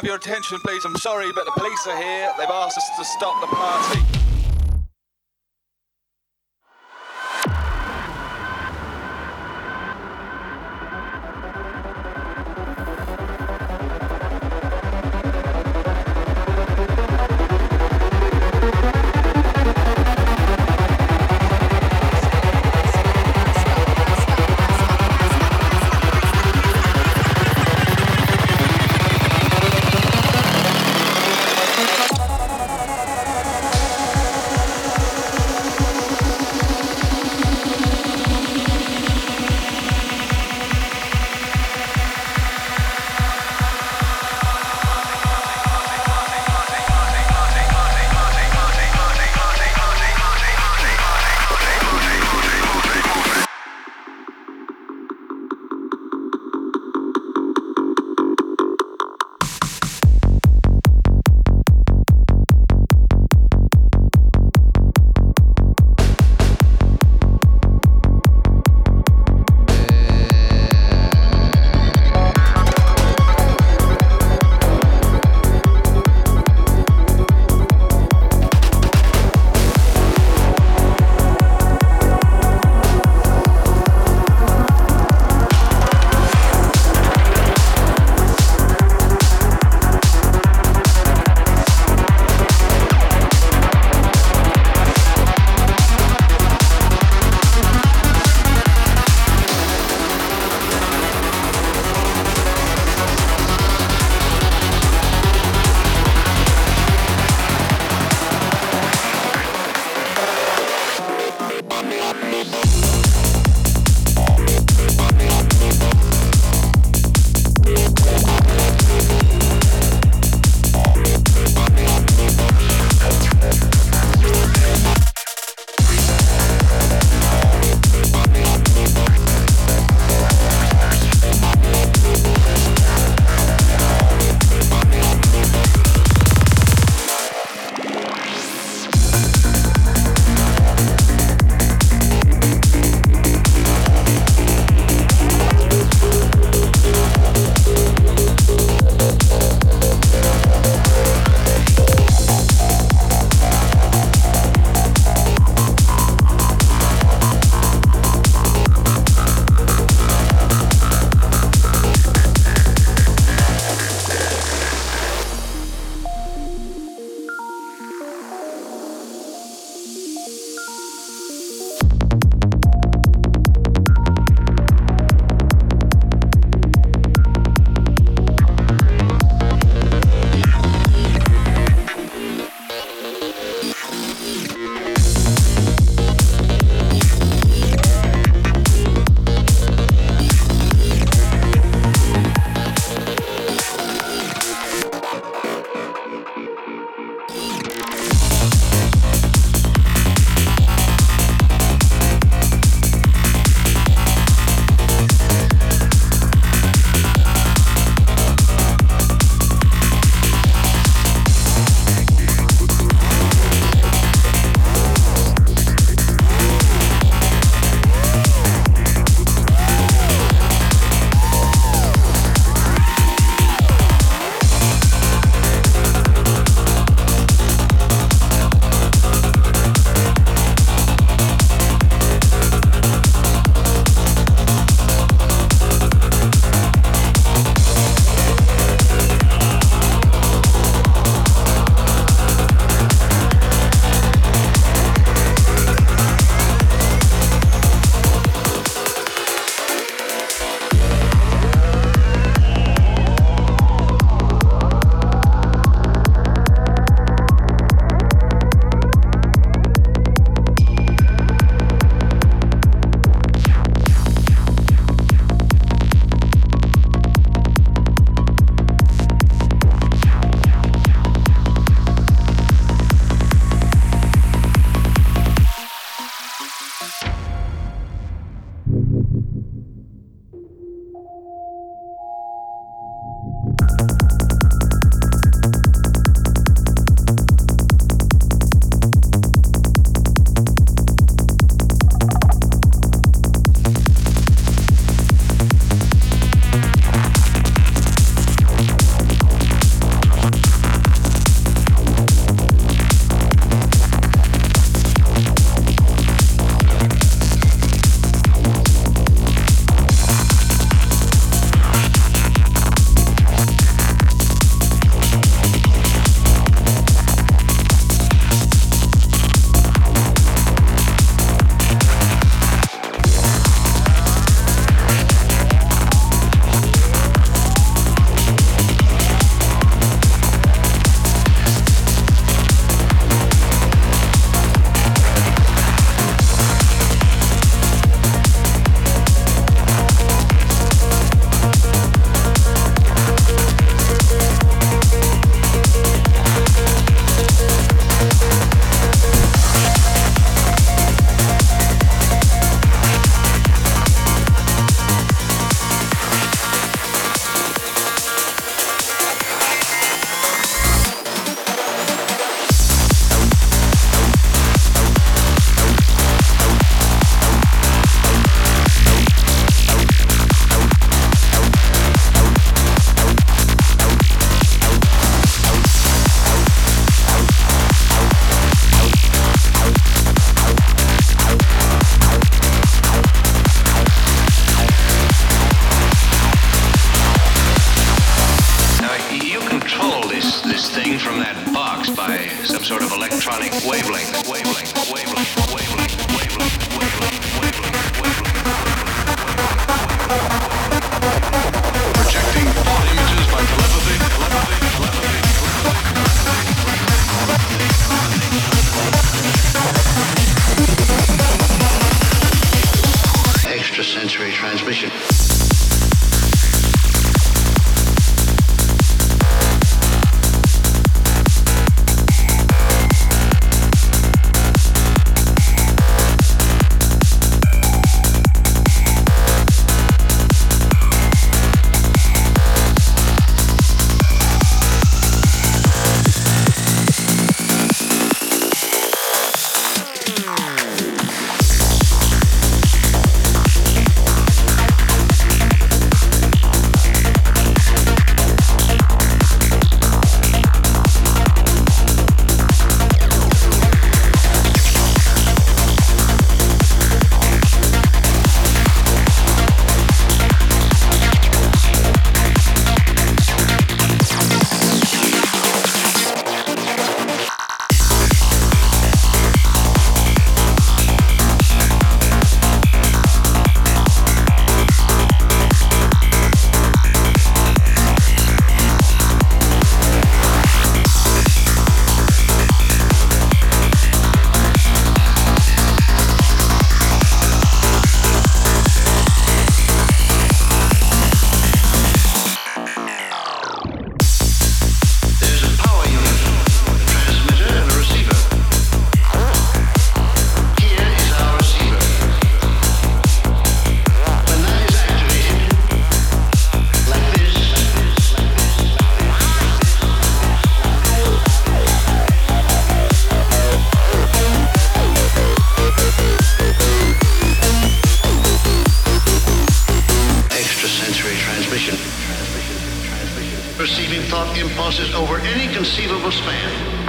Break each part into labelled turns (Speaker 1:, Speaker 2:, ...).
Speaker 1: have your attention, please? I'm sorry, but the police are here. They've asked us to stop the party.
Speaker 2: Música Nation. impulses over any conceivable span.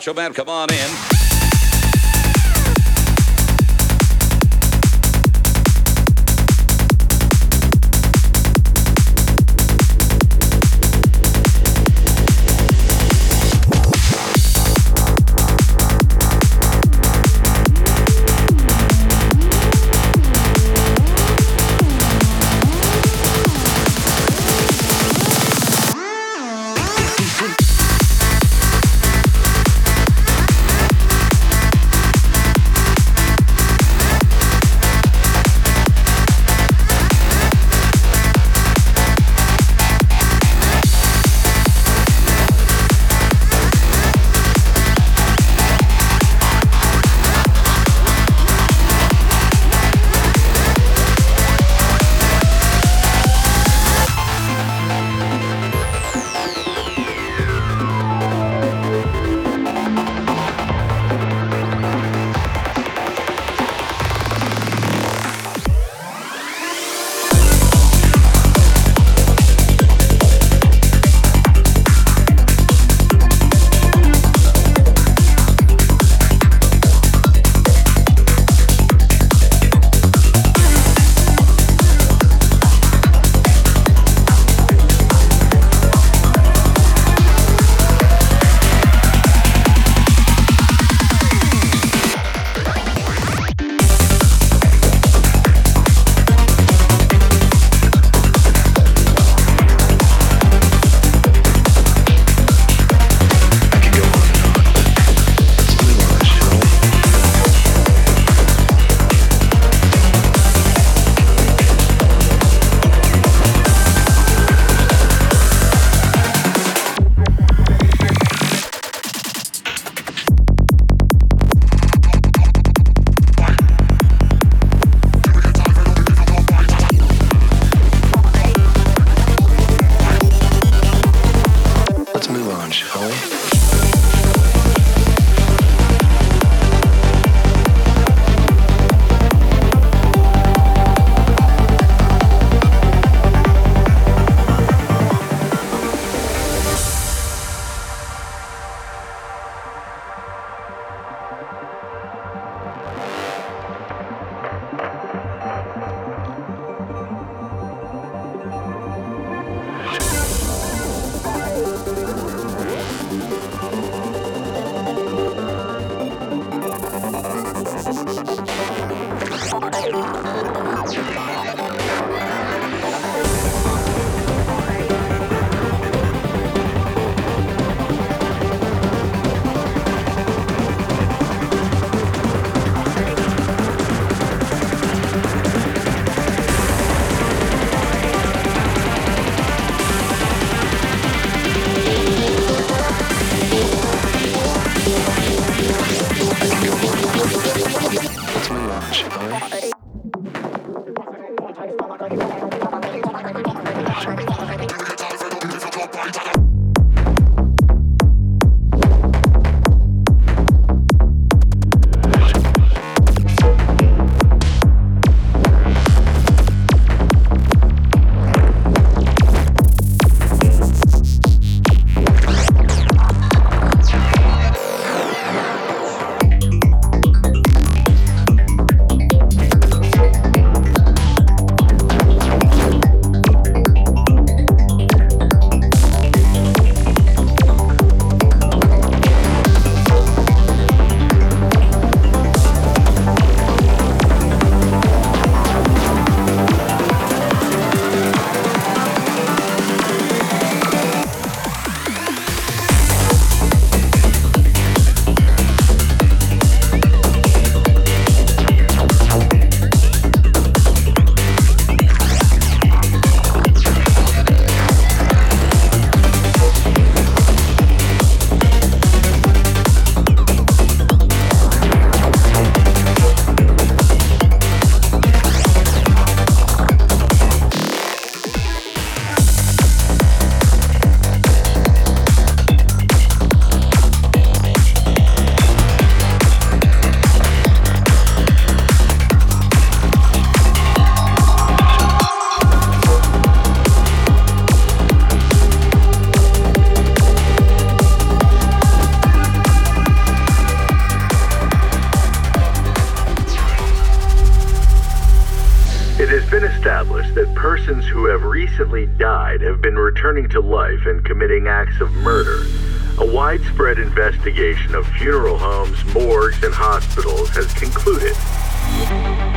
Speaker 3: Macho Man, come on in.
Speaker 4: Who have recently died have been returning to life and committing acts of murder. A widespread investigation of funeral homes, morgues, and hospitals has concluded.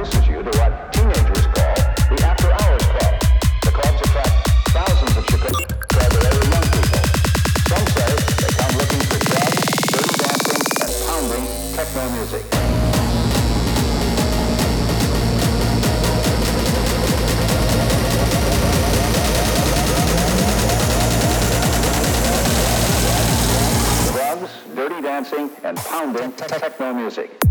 Speaker 5: introduces you to what teenagers call the
Speaker 6: After Hours Club. The clubs attract thousands of Chicago Cabaret young people. Some say they come looking for drugs, dirty dancing, and pounding techno music. Drugs, dirty dancing, and pounding techno music.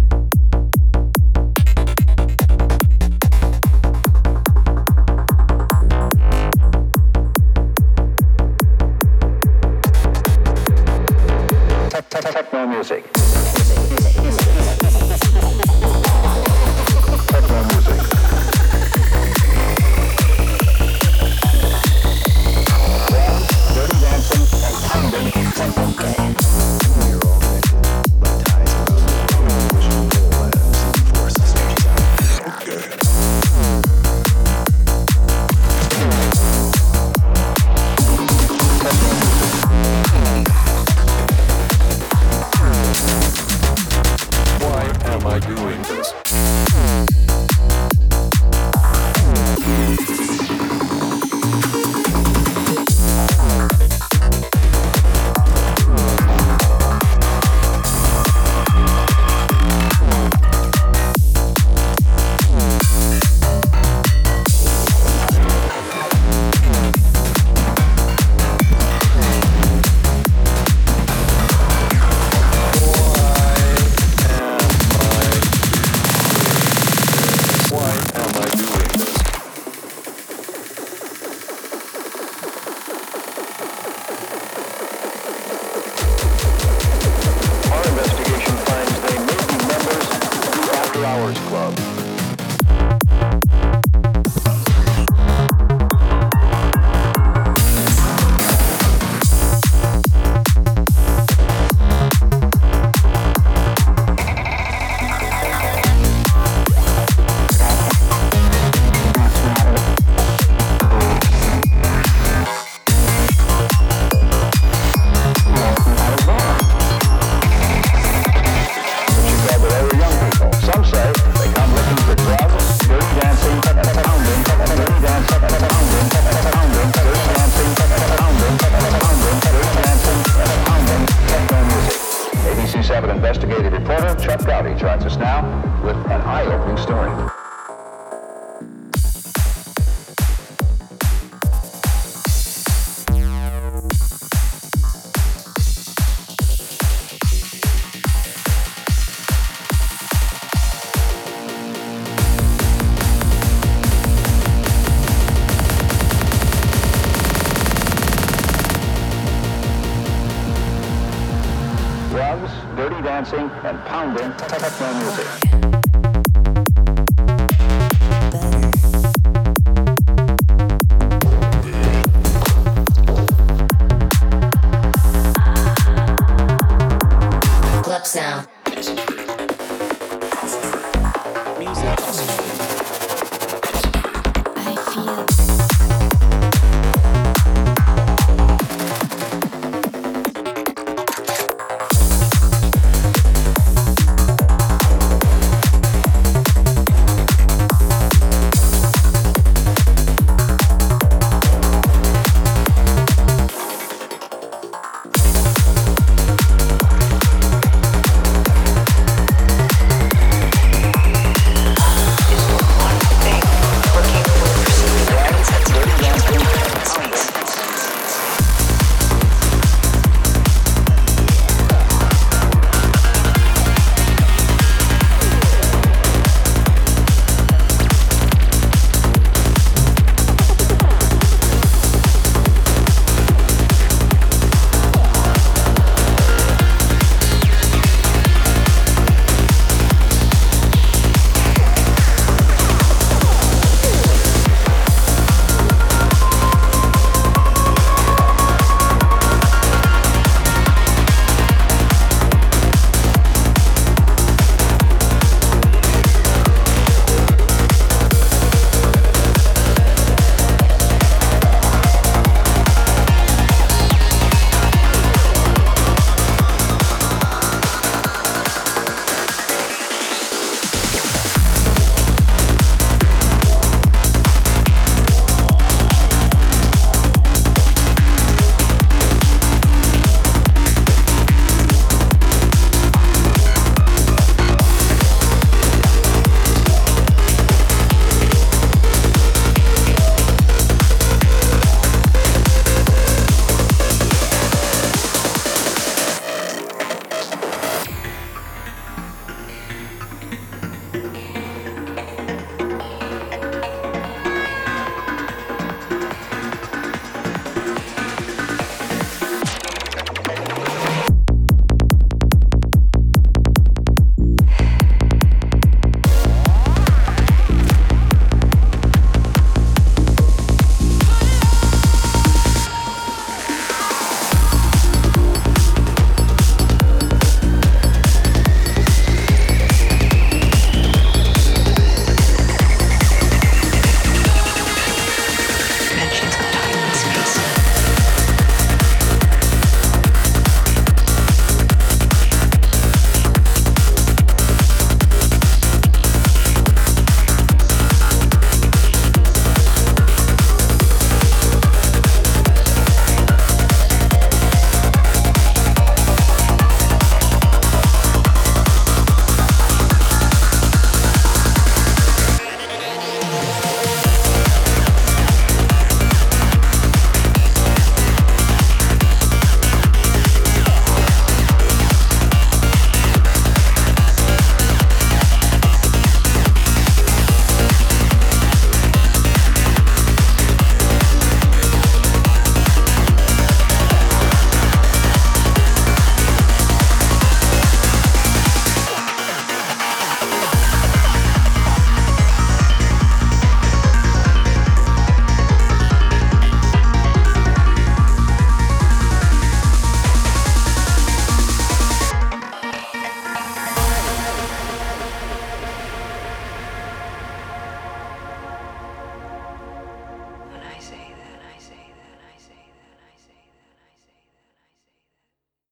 Speaker 7: Club.